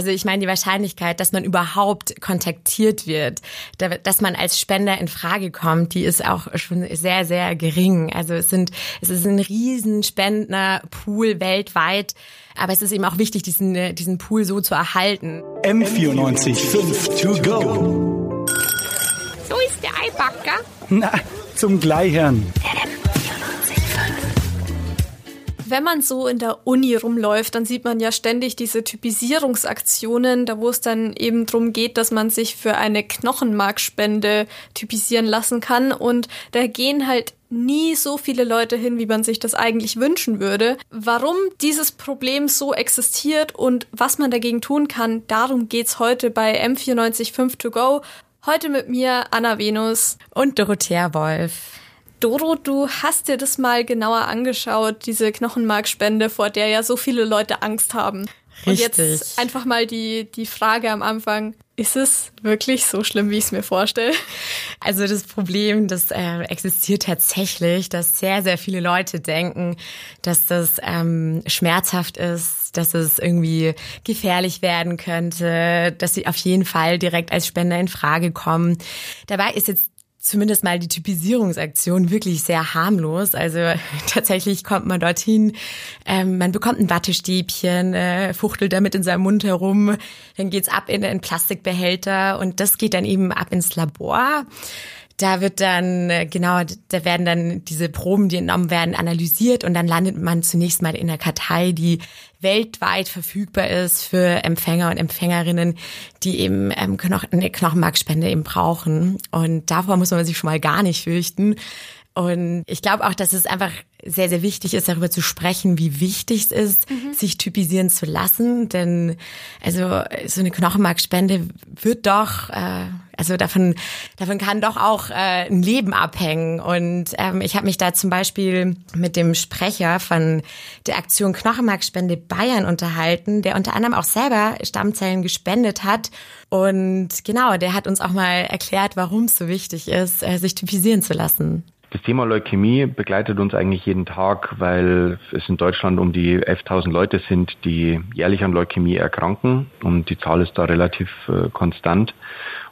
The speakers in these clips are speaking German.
Also ich meine, die Wahrscheinlichkeit, dass man überhaupt kontaktiert wird, dass man als Spender in Frage kommt, die ist auch schon sehr, sehr gering. Also es sind, es ist ein riesen Spendnerpool weltweit. Aber es ist eben auch wichtig, diesen, diesen Pool so zu erhalten. M94 5 to go. So ist der Eibacker. Na, zum Gleichern. Wenn man so in der Uni rumläuft, dann sieht man ja ständig diese Typisierungsaktionen, da wo es dann eben darum geht, dass man sich für eine Knochenmarkspende typisieren lassen kann. Und da gehen halt nie so viele Leute hin, wie man sich das eigentlich wünschen würde. Warum dieses Problem so existiert und was man dagegen tun kann, darum geht's heute bei M945 to go. Heute mit mir Anna Venus und Dorothea Wolf. Doro, du hast dir das mal genauer angeschaut, diese Knochenmarkspende, vor der ja so viele Leute Angst haben. Richtig. Und jetzt einfach mal die, die Frage am Anfang. Ist es wirklich so schlimm, wie ich es mir vorstelle? Also das Problem, das äh, existiert tatsächlich, dass sehr, sehr viele Leute denken, dass das ähm, schmerzhaft ist, dass es irgendwie gefährlich werden könnte, dass sie auf jeden Fall direkt als Spender in Frage kommen. Dabei ist jetzt zumindest mal die Typisierungsaktion wirklich sehr harmlos. Also tatsächlich kommt man dorthin, ähm, man bekommt ein Wattestäbchen, äh, fuchtelt damit in seinem Mund herum, dann geht's ab in einen Plastikbehälter und das geht dann eben ab ins Labor. Da wird dann, äh, genau, da werden dann diese Proben, die entnommen werden, analysiert und dann landet man zunächst mal in der Kartei, die weltweit verfügbar ist für Empfänger und Empfängerinnen, die eben ähm, eine Knochenmarkspende eben brauchen. Und davor muss man sich schon mal gar nicht fürchten. Und ich glaube auch, dass es einfach sehr, sehr wichtig ist, darüber zu sprechen, wie wichtig es ist, mhm. sich typisieren zu lassen. Denn also so eine Knochenmarkspende wird doch, äh, also davon, davon kann doch auch äh, ein Leben abhängen. Und ähm, ich habe mich da zum Beispiel mit dem Sprecher von der Aktion Knochenmarkspende Bayern unterhalten, der unter anderem auch selber Stammzellen gespendet hat. Und genau, der hat uns auch mal erklärt, warum es so wichtig ist, äh, sich typisieren zu lassen. Das Thema Leukämie begleitet uns eigentlich jeden Tag, weil es in Deutschland um die 11.000 Leute sind, die jährlich an Leukämie erkranken und die Zahl ist da relativ äh, konstant.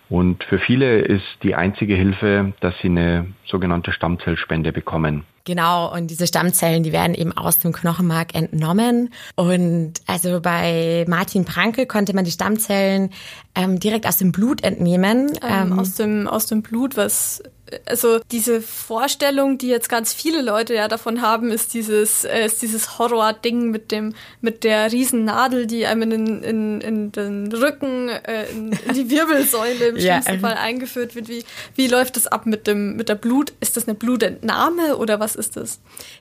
Und für viele ist die einzige Hilfe, dass sie eine sogenannte Stammzellspende bekommen. Genau, und diese Stammzellen, die werden eben aus dem Knochenmark entnommen. Und also bei Martin Pranke konnte man die Stammzellen ähm, direkt aus dem Blut entnehmen. Ähm, ähm, aus, dem, aus dem Blut, was also diese Vorstellung, die jetzt ganz viele Leute ja davon haben, ist dieses, äh, ist dieses Horror-Ding mit dem, mit der Riesennadel, die einem in, in, in den Rücken, äh, in, in die Wirbelsäule im ja. schlimmsten Fall eingeführt wird. Wie, wie läuft das ab mit dem, mit der Blut? Ist das eine Blutentnahme oder was ist das?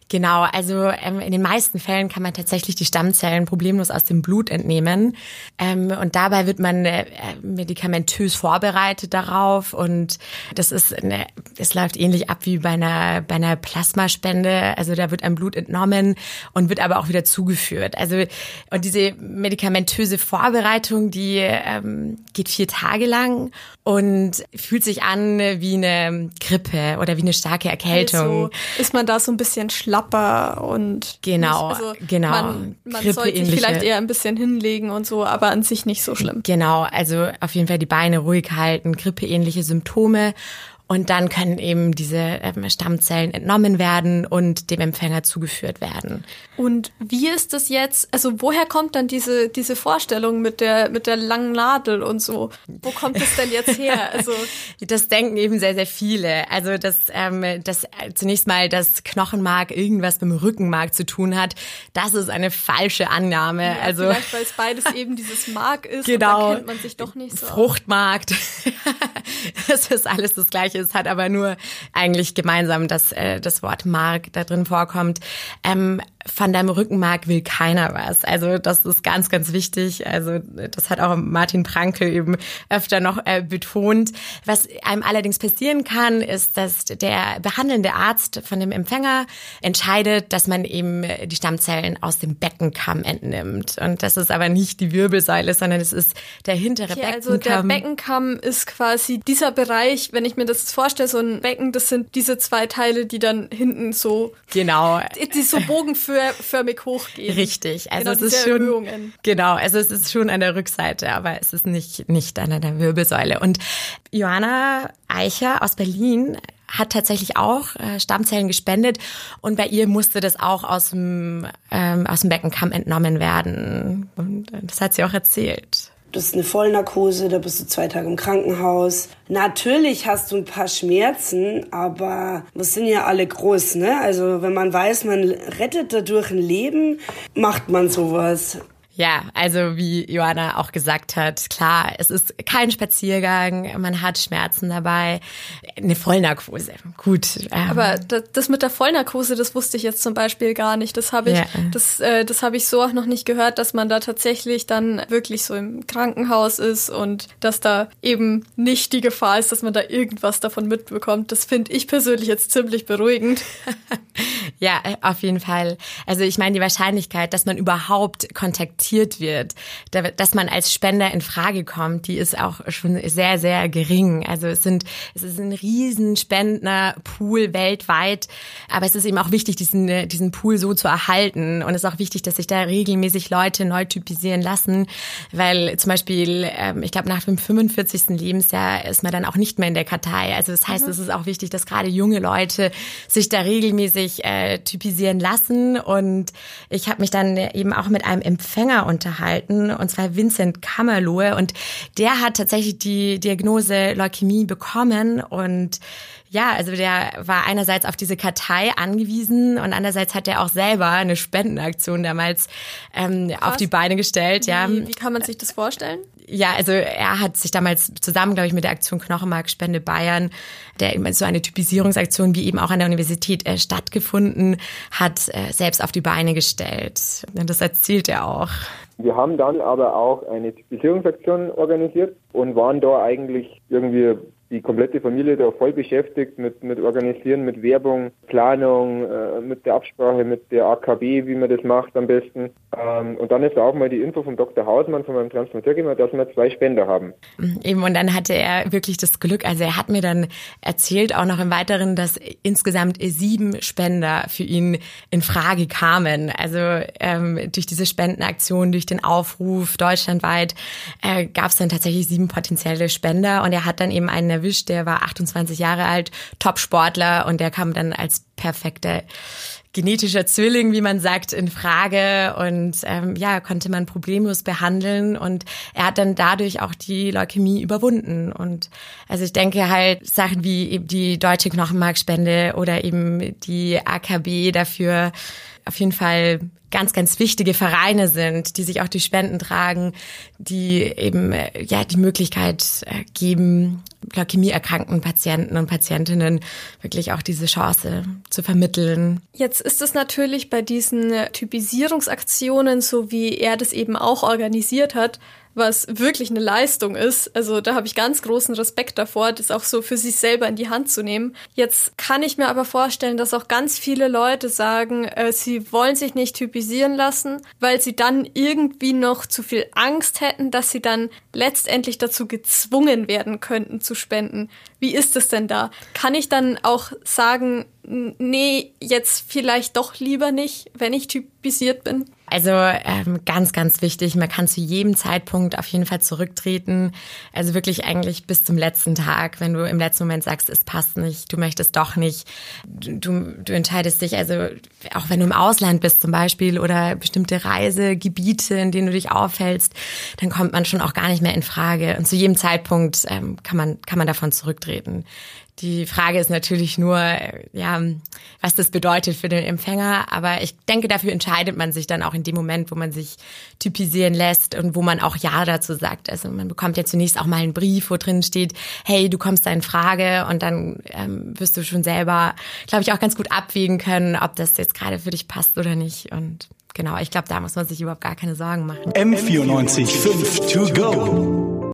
Genau, also ähm, in den meisten Fällen kann man tatsächlich die Stammzellen problemlos aus dem Blut entnehmen. Ähm, und dabei wird man äh, medikamentös vorbereitet darauf. Und das ist eine es läuft ähnlich ab wie bei einer, bei einer Plasmaspende. Also da wird ein Blut entnommen und wird aber auch wieder zugeführt. Also und diese medikamentöse Vorbereitung, die ähm, geht vier Tage lang und fühlt sich an wie eine Grippe oder wie eine starke Erkältung. Also ist man da so ein bisschen schlapper und genau, nicht, also genau. Man, man sollte sich vielleicht eher ein bisschen hinlegen und so, aber an sich nicht so schlimm. Genau, also auf jeden Fall die Beine ruhig halten, grippeähnliche Symptome und dann können eben diese ähm, Stammzellen entnommen werden und dem Empfänger zugeführt werden. Und wie ist das jetzt? Also woher kommt dann diese, diese Vorstellung mit der, mit der langen Nadel und so? Wo kommt das denn jetzt her? Also das denken eben sehr, sehr viele. Also dass, ähm, dass zunächst mal das Knochenmark irgendwas mit dem Rückenmark zu tun hat, das ist eine falsche Annahme. Ja, also vielleicht, weil es beides eben dieses Mark ist genau, und dann kennt man sich doch nicht so. Fruchtmark, das ist alles das Gleiche es hat aber nur eigentlich gemeinsam, dass äh, das Wort Mark da drin vorkommt. Ähm, von deinem Rückenmark will keiner was. Also das ist ganz, ganz wichtig. Also das hat auch Martin Pranke eben öfter noch äh, betont. Was einem allerdings passieren kann, ist, dass der behandelnde Arzt von dem Empfänger entscheidet, dass man eben die Stammzellen aus dem Beckenkamm entnimmt. Und das ist aber nicht die Wirbelsäule, sondern es ist der hintere okay, Beckenkamm. Also der Beckenkamm ist quasi dieser Bereich, wenn ich mir das vorstelle, so ein Becken, das sind diese zwei Teile, die dann hinten so genau die so Bogen für U-förmig hochgehen. Richtig. Also genau, es ist schon Erhöhungen. genau, also es ist schon an der Rückseite, aber es ist nicht nicht an der Wirbelsäule. Und Johanna Eicher aus Berlin hat tatsächlich auch äh, Stammzellen gespendet und bei ihr musste das auch aus dem ähm, aus dem Beckenkamm entnommen werden. Und das hat sie auch erzählt. Du hast eine Vollnarkose, da bist du zwei Tage im Krankenhaus. Natürlich hast du ein paar Schmerzen, aber wir sind ja alle groß, ne? Also wenn man weiß, man rettet dadurch ein Leben, macht man sowas. Ja, also wie Johanna auch gesagt hat, klar, es ist kein Spaziergang, man hat Schmerzen dabei, eine Vollnarkose, gut. Ähm. Aber das mit der Vollnarkose, das wusste ich jetzt zum Beispiel gar nicht. Das habe ich, ja. das, äh, das habe ich so auch noch nicht gehört, dass man da tatsächlich dann wirklich so im Krankenhaus ist und dass da eben nicht die Gefahr ist, dass man da irgendwas davon mitbekommt. Das finde ich persönlich jetzt ziemlich beruhigend. ja, auf jeden Fall. Also ich meine, die Wahrscheinlichkeit, dass man überhaupt kontaktiert akzeptiert wird, dass man als Spender in Frage kommt, die ist auch schon sehr, sehr gering. Also es sind, es ist ein riesen Spendnerpool weltweit, aber es ist eben auch wichtig, diesen, diesen Pool so zu erhalten. Und es ist auch wichtig, dass sich da regelmäßig Leute neu typisieren lassen, weil zum Beispiel, ähm, ich glaube, nach dem 45. Lebensjahr ist man dann auch nicht mehr in der Kartei. Also das heißt, mhm. es ist auch wichtig, dass gerade junge Leute sich da regelmäßig äh, typisieren lassen. Und ich habe mich dann eben auch mit einem Empfänger Trainer unterhalten, und zwar Vincent Kammerlohe. Und der hat tatsächlich die Diagnose Leukämie bekommen und ja, also der war einerseits auf diese Kartei angewiesen und andererseits hat er auch selber eine Spendenaktion damals ähm, auf die Beine gestellt. Wie, ja. wie kann man sich das vorstellen? Ja, also er hat sich damals zusammen, glaube ich, mit der Aktion Knochenmarkspende Bayern, der eben so eine Typisierungsaktion wie eben auch an der Universität äh, stattgefunden hat, äh, selbst auf die Beine gestellt. Und das erzielt er auch. Wir haben dann aber auch eine Typisierungsaktion organisiert und waren da eigentlich irgendwie die komplette Familie da voll beschäftigt mit, mit Organisieren, mit Werbung, Planung, äh, mit der Absprache mit der AKB, wie man das macht am besten. Ähm, und dann ist auch mal die Info vom Dr. Hausmann, von meinem Transplanteur dass wir zwei Spender haben. Eben, und dann hatte er wirklich das Glück, also er hat mir dann erzählt, auch noch im Weiteren, dass insgesamt sieben Spender für ihn in Frage kamen. Also ähm, durch diese Spendenaktion, durch den Aufruf deutschlandweit äh, gab es dann tatsächlich sieben potenzielle Spender und er hat dann eben eine erwischt, der war 28 Jahre alt, Top-Sportler und der kam dann als perfekter genetischer Zwilling, wie man sagt, in Frage. Und ähm, ja, konnte man problemlos behandeln und er hat dann dadurch auch die Leukämie überwunden. Und also ich denke halt Sachen wie eben die deutsche Knochenmarkspende oder eben die AKB dafür auf jeden Fall ganz, ganz wichtige Vereine sind, die sich auch die Spenden tragen, die eben äh, ja die Möglichkeit äh, geben, leukämieerkrankten Patienten und Patientinnen wirklich auch diese Chance zu vermitteln. Jetzt ist es natürlich bei diesen Typisierungsaktionen, so wie er das eben auch organisiert hat, was wirklich eine Leistung ist. Also da habe ich ganz großen Respekt davor, das auch so für sich selber in die Hand zu nehmen. Jetzt kann ich mir aber vorstellen, dass auch ganz viele Leute sagen, äh, sie wollen sich nicht typisieren lassen, weil sie dann irgendwie noch zu viel Angst hätten, dass sie dann letztendlich dazu gezwungen werden könnten zu spenden. Wie ist es denn da? Kann ich dann auch sagen, nee, jetzt vielleicht doch lieber nicht, wenn ich typisiert bin? Also ähm, ganz, ganz wichtig, man kann zu jedem Zeitpunkt auf jeden Fall zurücktreten. Also wirklich eigentlich bis zum letzten Tag, wenn du im letzten Moment sagst, es passt nicht, du möchtest doch nicht. Du, du entscheidest dich, also auch wenn du im Ausland bist zum Beispiel oder bestimmte Reisegebiete, in denen du dich aufhältst, dann kommt man schon auch gar nicht mehr in Frage. Und zu jedem Zeitpunkt ähm, kann, man, kann man davon zurücktreten. Die Frage ist natürlich nur, ja, was das bedeutet für den Empfänger. Aber ich denke, dafür entscheidet man sich dann auch in dem Moment, wo man sich typisieren lässt und wo man auch Ja dazu sagt. Also man bekommt ja zunächst auch mal einen Brief, wo drin steht, hey, du kommst da in Frage und dann ähm, wirst du schon selber, glaube ich, auch ganz gut abwägen können, ob das jetzt gerade für dich passt oder nicht. Und genau, ich glaube, da muss man sich überhaupt gar keine Sorgen machen. M94 5 to go.